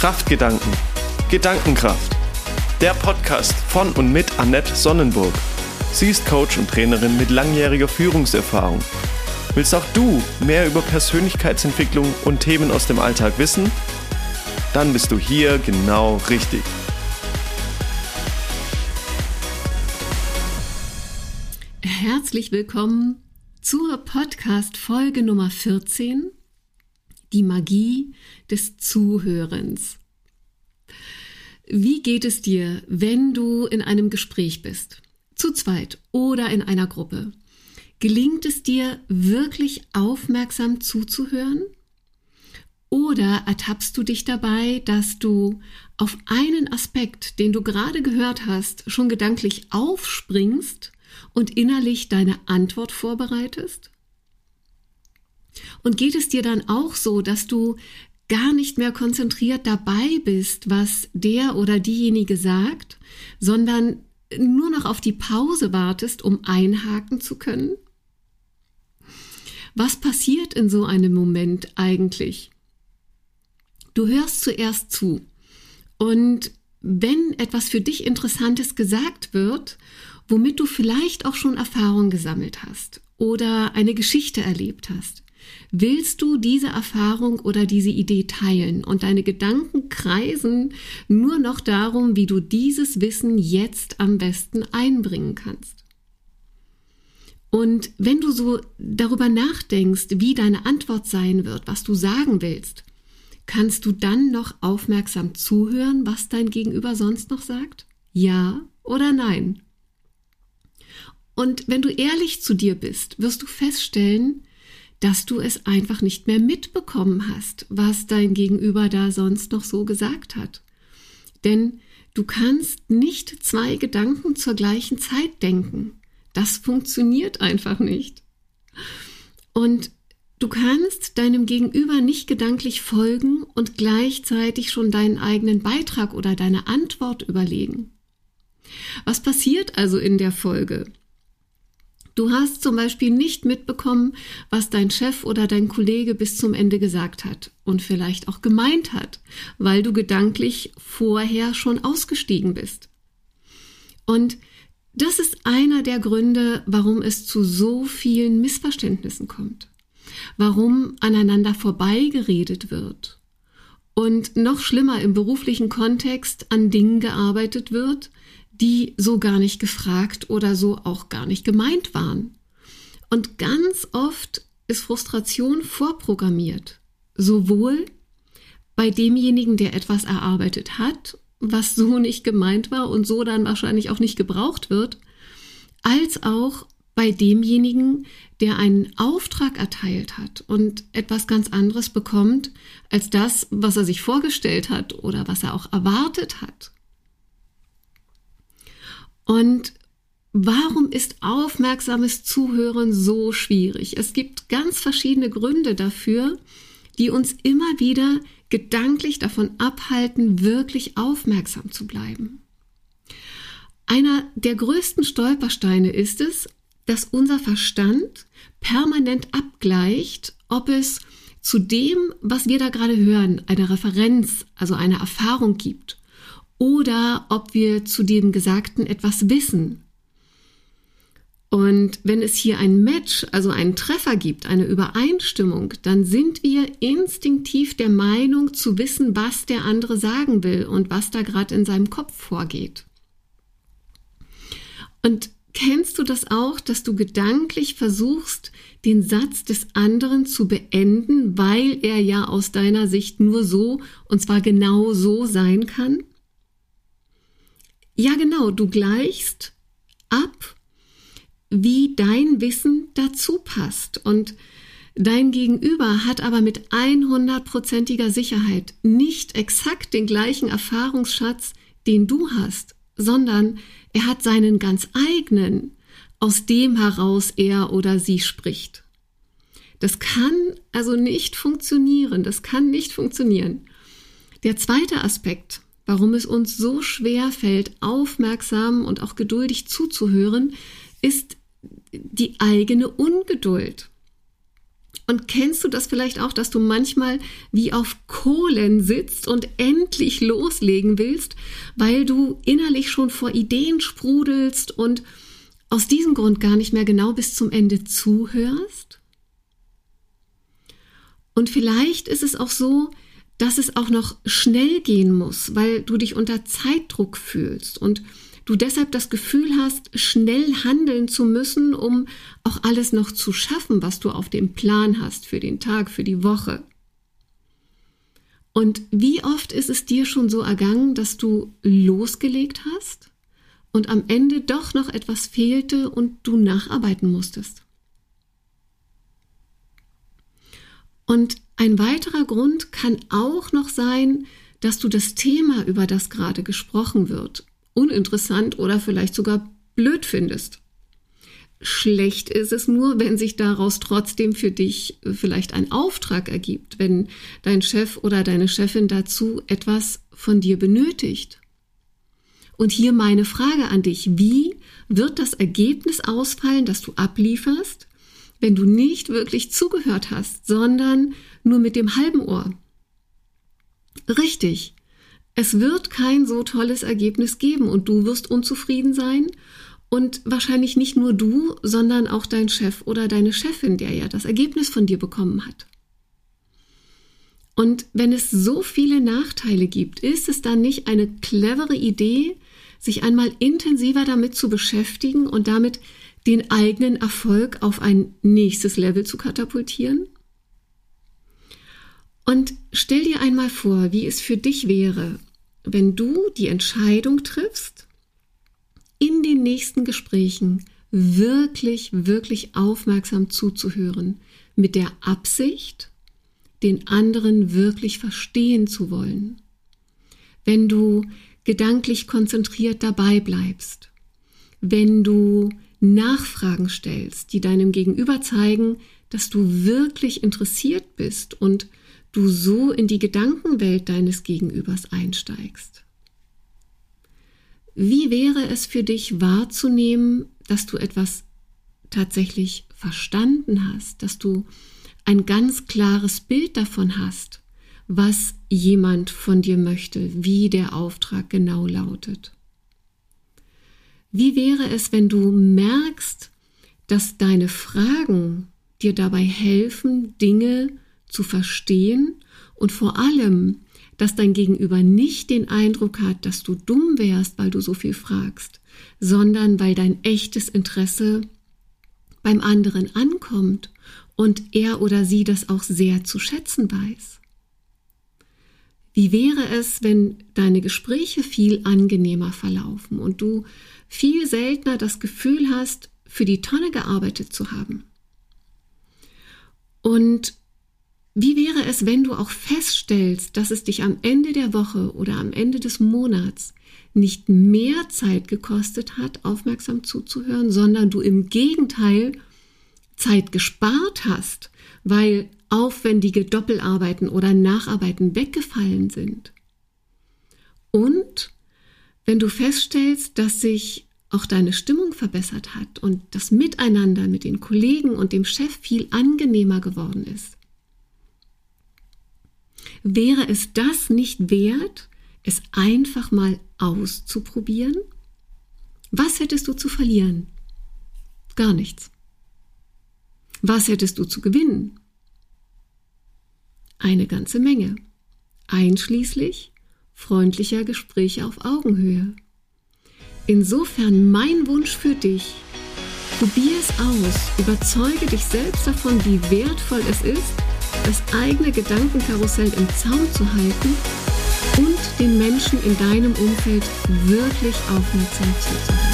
Kraftgedanken. Gedankenkraft. Der Podcast von und mit Annette Sonnenburg. Sie ist Coach und Trainerin mit langjähriger Führungserfahrung. Willst auch du mehr über Persönlichkeitsentwicklung und Themen aus dem Alltag wissen? Dann bist du hier genau richtig. Herzlich willkommen zur Podcast Folge Nummer 14 die Magie des Zuhörens. Wie geht es dir, wenn du in einem Gespräch bist, zu zweit oder in einer Gruppe? Gelingt es dir wirklich aufmerksam zuzuhören? Oder ertappst du dich dabei, dass du auf einen Aspekt, den du gerade gehört hast, schon gedanklich aufspringst und innerlich deine Antwort vorbereitest? Und geht es dir dann auch so, dass du gar nicht mehr konzentriert dabei bist, was der oder diejenige sagt, sondern nur noch auf die Pause wartest, um einhaken zu können? Was passiert in so einem Moment eigentlich? Du hörst zuerst zu und wenn etwas für dich Interessantes gesagt wird, womit du vielleicht auch schon Erfahrung gesammelt hast oder eine Geschichte erlebt hast, Willst du diese Erfahrung oder diese Idee teilen und deine Gedanken kreisen nur noch darum, wie du dieses Wissen jetzt am besten einbringen kannst? Und wenn du so darüber nachdenkst, wie deine Antwort sein wird, was du sagen willst, kannst du dann noch aufmerksam zuhören, was dein Gegenüber sonst noch sagt? Ja oder nein? Und wenn du ehrlich zu dir bist, wirst du feststellen, dass du es einfach nicht mehr mitbekommen hast, was dein Gegenüber da sonst noch so gesagt hat. Denn du kannst nicht zwei Gedanken zur gleichen Zeit denken. Das funktioniert einfach nicht. Und du kannst deinem Gegenüber nicht gedanklich folgen und gleichzeitig schon deinen eigenen Beitrag oder deine Antwort überlegen. Was passiert also in der Folge? Du hast zum Beispiel nicht mitbekommen, was dein Chef oder dein Kollege bis zum Ende gesagt hat und vielleicht auch gemeint hat, weil du gedanklich vorher schon ausgestiegen bist. Und das ist einer der Gründe, warum es zu so vielen Missverständnissen kommt, warum aneinander vorbeigeredet wird und noch schlimmer im beruflichen Kontext an Dingen gearbeitet wird, die so gar nicht gefragt oder so auch gar nicht gemeint waren. Und ganz oft ist Frustration vorprogrammiert, sowohl bei demjenigen, der etwas erarbeitet hat, was so nicht gemeint war und so dann wahrscheinlich auch nicht gebraucht wird, als auch bei demjenigen, der einen Auftrag erteilt hat und etwas ganz anderes bekommt als das, was er sich vorgestellt hat oder was er auch erwartet hat. Und warum ist aufmerksames Zuhören so schwierig? Es gibt ganz verschiedene Gründe dafür, die uns immer wieder gedanklich davon abhalten, wirklich aufmerksam zu bleiben. Einer der größten Stolpersteine ist es, dass unser Verstand permanent abgleicht, ob es zu dem, was wir da gerade hören, eine Referenz, also eine Erfahrung gibt oder ob wir zu dem Gesagten etwas wissen. Und wenn es hier ein Match, also einen Treffer gibt, eine Übereinstimmung, dann sind wir instinktiv der Meinung zu wissen, was der andere sagen will und was da gerade in seinem Kopf vorgeht. Und kennst du das auch, dass du gedanklich versuchst, den Satz des anderen zu beenden, weil er ja aus deiner Sicht nur so, und zwar genau so sein kann? Ja, genau, du gleichst ab, wie dein Wissen dazu passt. Und dein Gegenüber hat aber mit 100%iger Sicherheit nicht exakt den gleichen Erfahrungsschatz, den du hast, sondern er hat seinen ganz eigenen, aus dem heraus er oder sie spricht. Das kann also nicht funktionieren, das kann nicht funktionieren. Der zweite Aspekt, warum es uns so schwer fällt, aufmerksam und auch geduldig zuzuhören, ist die eigene Ungeduld. Und kennst du das vielleicht auch, dass du manchmal wie auf Kohlen sitzt und endlich loslegen willst, weil du innerlich schon vor Ideen sprudelst und aus diesem Grund gar nicht mehr genau bis zum Ende zuhörst? Und vielleicht ist es auch so, dass es auch noch schnell gehen muss, weil du dich unter Zeitdruck fühlst und du deshalb das Gefühl hast, schnell handeln zu müssen, um auch alles noch zu schaffen, was du auf dem Plan hast für den Tag, für die Woche. Und wie oft ist es dir schon so ergangen, dass du losgelegt hast und am Ende doch noch etwas fehlte und du nacharbeiten musstest? Und ein weiterer Grund kann auch noch sein, dass du das Thema, über das gerade gesprochen wird, uninteressant oder vielleicht sogar blöd findest. Schlecht ist es nur, wenn sich daraus trotzdem für dich vielleicht ein Auftrag ergibt, wenn dein Chef oder deine Chefin dazu etwas von dir benötigt. Und hier meine Frage an dich, wie wird das Ergebnis ausfallen, das du ablieferst, wenn du nicht wirklich zugehört hast, sondern nur mit dem halben Ohr? Richtig, es wird kein so tolles Ergebnis geben und du wirst unzufrieden sein und wahrscheinlich nicht nur du, sondern auch dein Chef oder deine Chefin, der ja das Ergebnis von dir bekommen hat. Und wenn es so viele Nachteile gibt, ist es dann nicht eine clevere Idee, sich einmal intensiver damit zu beschäftigen und damit den eigenen Erfolg auf ein nächstes Level zu katapultieren? Und stell dir einmal vor, wie es für dich wäre, wenn du die Entscheidung triffst, in den nächsten Gesprächen wirklich, wirklich aufmerksam zuzuhören, mit der Absicht, den anderen wirklich verstehen zu wollen. Wenn du gedanklich konzentriert dabei bleibst, wenn du Nachfragen stellst, die deinem Gegenüber zeigen, dass du wirklich interessiert bist und du so in die Gedankenwelt deines Gegenübers einsteigst. Wie wäre es für dich wahrzunehmen, dass du etwas tatsächlich verstanden hast, dass du ein ganz klares Bild davon hast, was jemand von dir möchte, wie der Auftrag genau lautet? Wie wäre es, wenn du merkst, dass deine Fragen dir dabei helfen, Dinge zu verstehen und vor allem, dass dein Gegenüber nicht den Eindruck hat, dass du dumm wärst, weil du so viel fragst, sondern weil dein echtes Interesse beim anderen ankommt und er oder sie das auch sehr zu schätzen weiß. Wie wäre es, wenn deine Gespräche viel angenehmer verlaufen und du viel seltener das Gefühl hast, für die Tonne gearbeitet zu haben? Und wie wäre es, wenn du auch feststellst, dass es dich am Ende der Woche oder am Ende des Monats nicht mehr Zeit gekostet hat, aufmerksam zuzuhören, sondern du im Gegenteil Zeit gespart hast, weil aufwendige Doppelarbeiten oder Nacharbeiten weggefallen sind? Und wenn du feststellst, dass sich auch deine Stimmung verbessert hat und das Miteinander mit den Kollegen und dem Chef viel angenehmer geworden ist, Wäre es das nicht wert, es einfach mal auszuprobieren? Was hättest du zu verlieren? Gar nichts. Was hättest du zu gewinnen? Eine ganze Menge, einschließlich freundlicher Gespräche auf Augenhöhe. Insofern mein Wunsch für dich, probier es aus, überzeuge dich selbst davon, wie wertvoll es ist, das eigene Gedankenkarussell im Zaum zu halten und den Menschen in deinem Umfeld wirklich aufmerksam zuzuhören.